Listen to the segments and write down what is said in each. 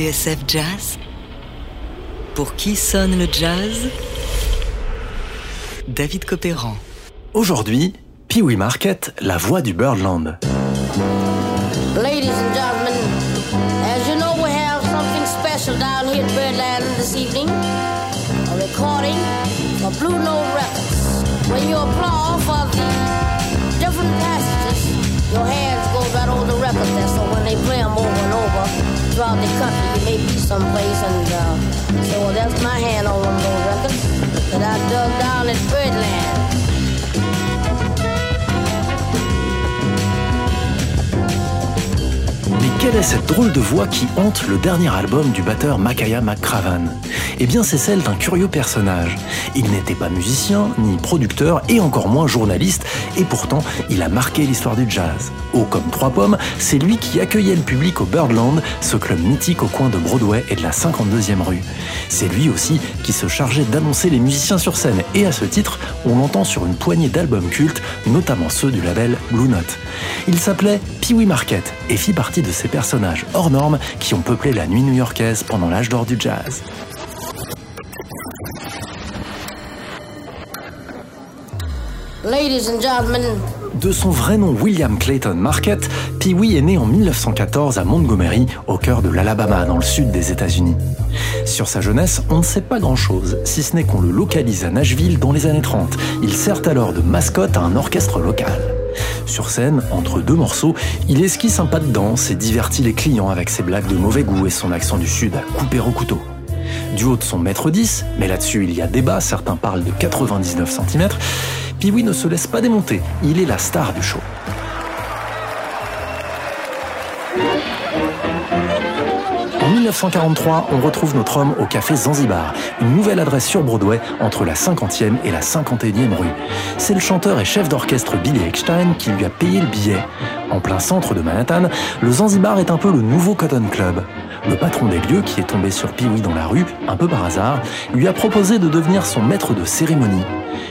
TSF Jazz Pour qui sonne le jazz? David Copéran. Aujourd'hui, Pee Wee Market, la voix du Birdland. Ladies and gentlemen, as you know, we have something special down here at Birdland this evening. A recording for Blue Note Records. When you applaud for the different passages, your hands go right over the record there. So when they play them over and over throughout the country, you may be someplace and uh, say, well, that's my hand on one of those records that I dug down at Birdland. Quelle est cette drôle de voix qui hante le dernier album du batteur Makaya McCravan Eh bien, c'est celle d'un curieux personnage. Il n'était pas musicien, ni producteur, et encore moins journaliste, et pourtant, il a marqué l'histoire du jazz. Haut comme trois pommes, c'est lui qui accueillait le public au Birdland, ce club mythique au coin de Broadway et de la 52e rue. C'est lui aussi qui se chargeait d'annoncer les musiciens sur scène, et à ce titre, on l'entend sur une poignée d'albums cultes, notamment ceux du label Blue Note. Il s'appelait Pee Wee Market et fit partie de personnages hors normes qui ont peuplé la nuit new-yorkaise pendant l'âge d'or du jazz. Ladies and gentlemen, De son vrai nom William Clayton Market, Pee Wee est né en 1914 à Montgomery, au cœur de l'Alabama, dans le sud des États-Unis. Sur sa jeunesse, on ne sait pas grand-chose, si ce n'est qu'on le localise à Nashville dans les années 30. Il sert alors de mascotte à un orchestre local. Sur scène, entre deux morceaux, il esquisse un pas de danse et divertit les clients avec ses blagues de mauvais goût et son accent du sud à couper au couteau. Du haut de son mètre 10, mais là-dessus il y a débat, certains parlent de 99 cm, Wee ne se laisse pas démonter, il est la star du show. 1943, on retrouve notre homme au café Zanzibar, une nouvelle adresse sur Broadway entre la 50e et la 51e rue. C'est le chanteur et chef d'orchestre Billy Eckstein qui lui a payé le billet. En plein centre de Manhattan, le Zanzibar est un peu le nouveau Cotton Club. Le patron des lieux, qui est tombé sur Pee Wee dans la rue, un peu par hasard, lui a proposé de devenir son maître de cérémonie.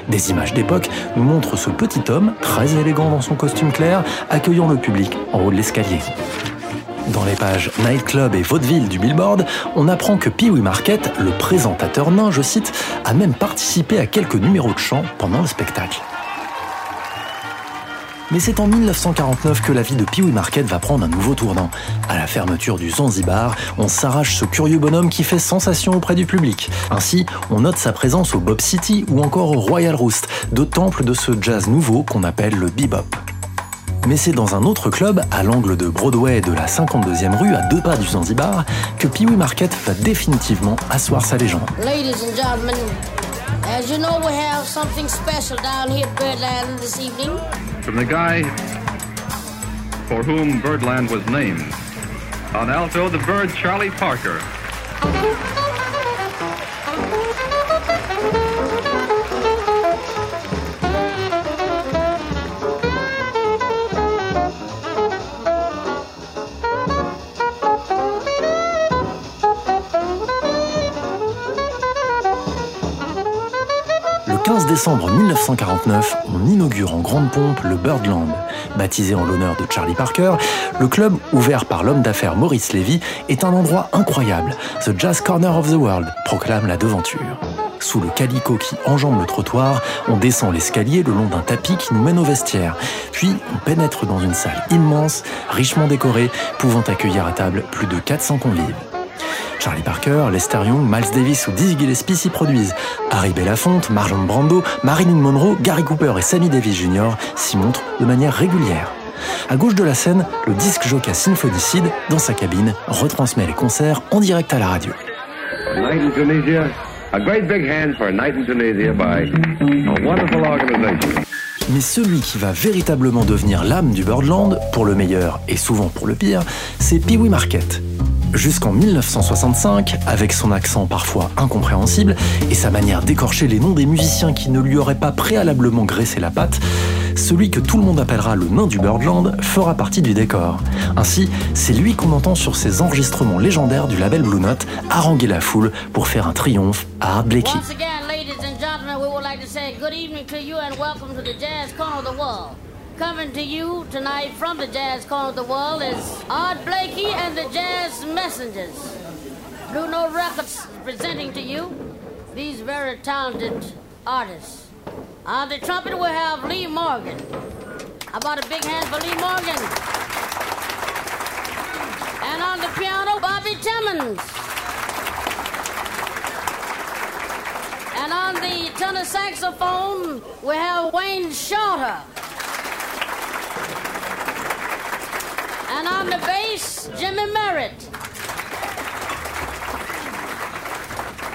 Des images d'époque nous montrent ce petit homme, très élégant dans son costume clair, accueillant le public en haut de l'escalier. Dans les pages Nightclub et Vaudeville du Billboard, on apprend que Pee Wee Market, le présentateur nain, je cite, a même participé à quelques numéros de chant pendant le spectacle. Mais c'est en 1949 que la vie de Pee Wee Market va prendre un nouveau tournant. À la fermeture du Zanzibar, on s'arrache ce curieux bonhomme qui fait sensation auprès du public. Ainsi, on note sa présence au Bob City ou encore au Royal Roost, deux temples de ce jazz nouveau qu'on appelle le bebop. Mais c'est dans un autre club, à l'angle de Broadway et de la 52e rue, à deux pas du Zanzibar, que Pee Wee Market va définitivement asseoir sa légende. ladies and gentlemen, as you know, we have something special down here at Birdland this evening. from the guy for whom Birdland was named. On alto, the bird Charlie Parker. Décembre 1949, on inaugure en grande pompe le Birdland. Baptisé en l'honneur de Charlie Parker, le club, ouvert par l'homme d'affaires Maurice Levy, est un endroit incroyable. The Jazz Corner of the World, proclame la devanture. Sous le calico qui enjambe le trottoir, on descend l'escalier le long d'un tapis qui nous mène au vestiaire. Puis, on pénètre dans une salle immense, richement décorée, pouvant accueillir à table plus de 400 convives. Charlie Parker, Lester Young, Miles Davis ou Dizzy Gillespie s'y produisent. Harry Belafonte, Marlon Brando, Marilyn Monroe, Gary Cooper et Sammy Davis Jr. s'y montrent de manière régulière. À gauche de la scène, le disque jockey Symphonicide, dans sa cabine, retransmet les concerts en direct à la radio. Mais celui qui va véritablement devenir l'âme du Birdland, pour le meilleur et souvent pour le pire, c'est Pee Wee Market. Jusqu'en 1965, avec son accent parfois incompréhensible et sa manière d'écorcher les noms des musiciens qui ne lui auraient pas préalablement graissé la patte, celui que tout le monde appellera le nain du Birdland fera partie du décor. Ainsi, c'est lui qu'on entend sur ces enregistrements légendaires du label Blue Note haranguer la foule pour faire un triomphe à Art Blakey. Coming to you tonight from the Jazz Corner of the World is Art Blakey and the Jazz Messengers. Blue Note Records presenting to you these very talented artists. On the trumpet, we have Lee Morgan. How about a big hand for Lee Morgan? And on the piano, Bobby Timmons. And on the tenor saxophone, we have Wayne Shorter. And on the bass, Jimmy Merritt.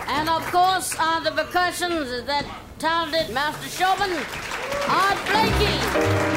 And of course, on the percussions that talented master showman, Art Blakey.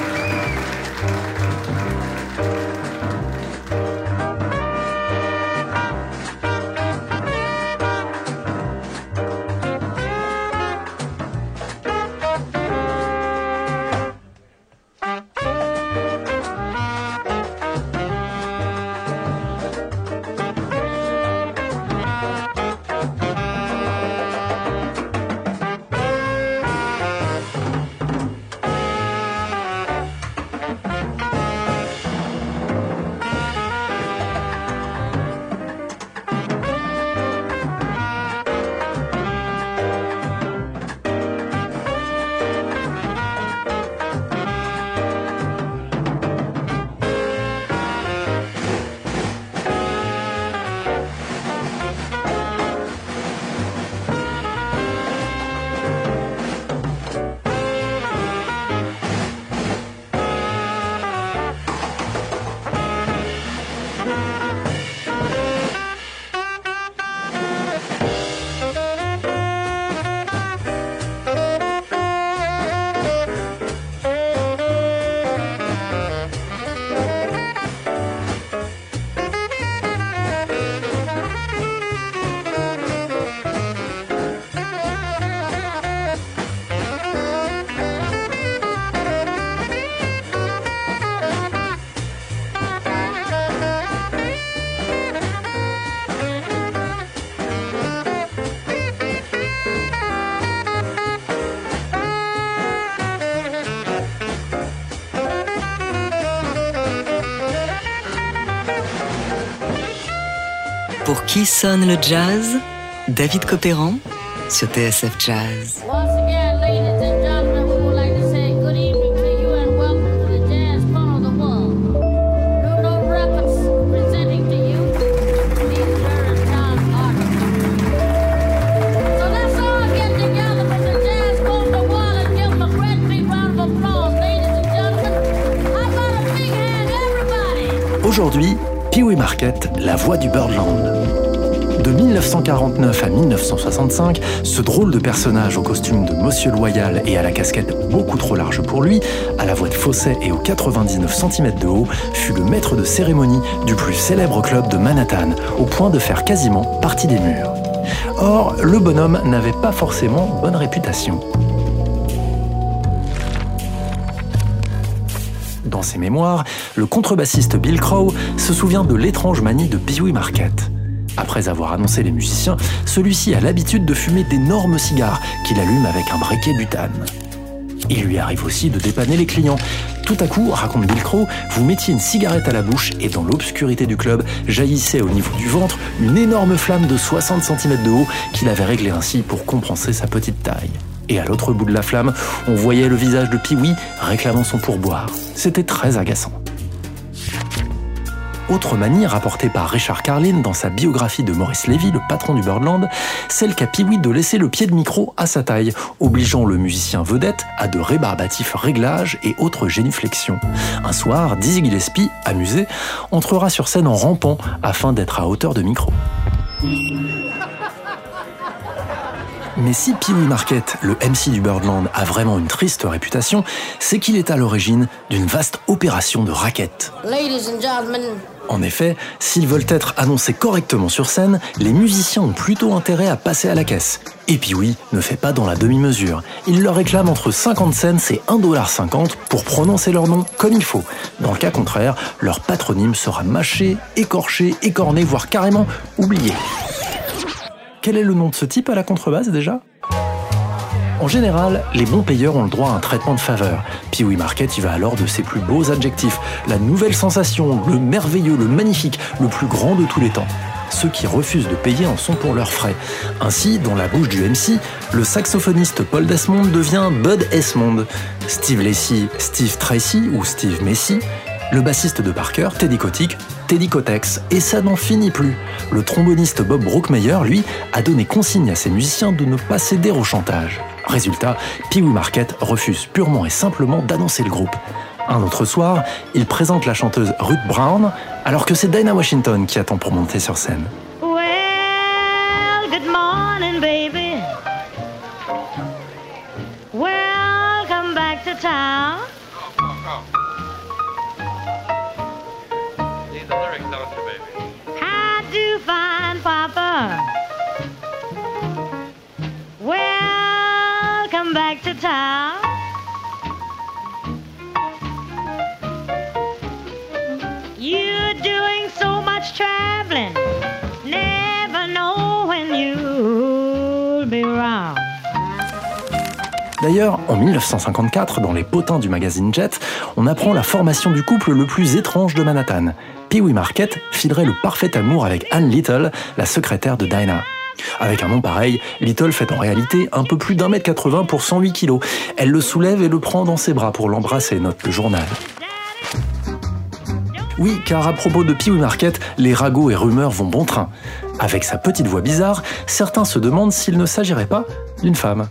Qui sonne le jazz? David Copéran sur TSF Jazz. Once again, ladies and gentlemen, we would like to say good evening to you and welcome to the Jazz Corner of the World. Blue Note Records presenting to you these very talented artists. So let's all get together from the Jazz Corner of the World and give them a great big round of applause, ladies and gentlemen. How about a big hand, everybody? Aujourd'hui, Wee Market, la voix du Birdland. De 1949 à 1965, ce drôle de personnage au costume de Monsieur Loyal et à la casquette beaucoup trop large pour lui, à la voix de fausset et aux 99 cm de haut, fut le maître de cérémonie du plus célèbre club de Manhattan, au point de faire quasiment partie des murs. Or, le bonhomme n'avait pas forcément bonne réputation. Dans ses mémoires, le contrebassiste Bill Crow se souvient de l'étrange manie de Pee Wee Market. Après avoir annoncé les musiciens, celui-ci a l'habitude de fumer d'énormes cigares qu'il allume avec un briquet butane. Il lui arrive aussi de dépanner les clients. Tout à coup, raconte Bill Crow, vous mettiez une cigarette à la bouche et dans l'obscurité du club jaillissait au niveau du ventre une énorme flamme de 60 cm de haut qu'il avait réglée ainsi pour compenser sa petite taille. Et à l'autre bout de la flamme, on voyait le visage de Pee-wee réclamant son pourboire. C'était très agaçant. Autre manie rapportée par Richard Carlin dans sa biographie de Maurice Levy, le patron du Birdland, celle qu'a Pee-wee de laisser le pied de micro à sa taille, obligeant le musicien vedette à de rébarbatifs réglages et autres génuflexions. Un soir, Dizzy Gillespie, amusé, entrera sur scène en rampant afin d'être à hauteur de micro. Mais si Pee Wee Market, le MC du Birdland, a vraiment une triste réputation, c'est qu'il est à l'origine d'une vaste opération de raquettes. Ladies and gentlemen, En effet, s'ils veulent être annoncés correctement sur scène, les musiciens ont plutôt intérêt à passer à la caisse. Et puis oui, ne fait pas dans la demi-mesure. Il leur réclame entre 50 cents et 1,50$ pour prononcer leur nom comme il faut. Dans le cas contraire, leur patronyme sera mâché, écorché, écorné, voire carrément oublié. Quel est le nom de ce type à la contrebasse déjà? En général, les bons payeurs ont le droit à un traitement de faveur. Pee Wee Market y va alors de ses plus beaux adjectifs. La nouvelle sensation, le merveilleux, le magnifique, le plus grand de tous les temps. ceux qui refusent de payer en sont pour leurs frais. Ainsi, dans la bouche du MC, le saxophoniste Paul Desmond devient Bud Esmond. Steve Lacy, Steve Tracy ou Steve Messi, le bassiste de Parker, Teddy Kotick, Teddy Kotex, et ça n'en finit plus. Le tromboniste Bob Brookmeyer, lui, a donné consigne à ses musiciens de ne pas céder au chantage. Résultat, Pee Wee Market refuse purement et simplement d'annoncer le groupe. Un autre soir, il présente la chanteuse Ruth Brown, alors que c'est Dinah Washington qui attend pour monter sur scène. D'ailleurs, en 1954, dans les potins du magazine Jet, on apprend la formation du couple le plus étrange de Manhattan. Pee Wee Market filerait le parfait amour avec Anne Little, la secrétaire de Dinah. Avec un nom pareil, Little fait en réalité un peu plus d'un mètre 80 pour 108 kilos. Elle le soulève et le prend dans ses bras pour l'embrasser, note le journal. Oui, car à propos de Pee Wee Market, les ragots et rumeurs vont bon train. Avec sa petite voix bizarre, certains se demandent s'il ne s'agirait pas d'une femme.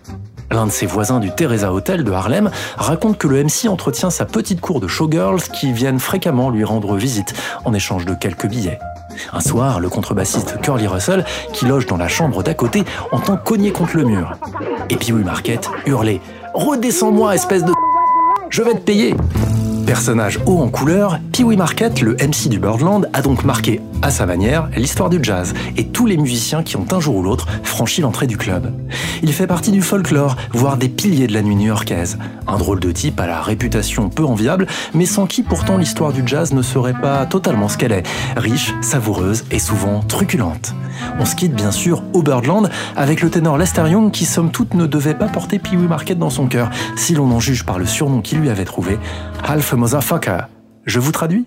L'un de ses voisins du Teresa Hotel de Harlem raconte que le MC entretient sa petite cour de showgirls qui viennent fréquemment lui rendre visite en échange de quelques billets. Un soir, le contrebassiste Curly Russell, qui loge dans la chambre d'à côté, entend cogner contre le mur. Et Pee Wee Market hurler Redescends-moi, espèce de. Je vais te payer Personnage haut en couleur, Pee Wee Market, le MC du Birdland, a donc marqué, à sa manière, l'histoire du jazz et tous les musiciens qui ont un jour ou l'autre franchi l'entrée du club. Il fait partie du folklore, voire des piliers de la nuit new-yorkaise. Un drôle de type à la réputation peu enviable, mais sans qui pourtant l'histoire du jazz ne serait pas totalement ce qu'elle est, riche, savoureuse et souvent truculente. On se quitte bien sûr au Birdland avec le ténor Lester Young qui somme toute ne devait pas porter Pee Wee Market dans son cœur, si l'on en juge par le surnom qu'il lui avait trouvé, Half Motherfucker. Je vous traduis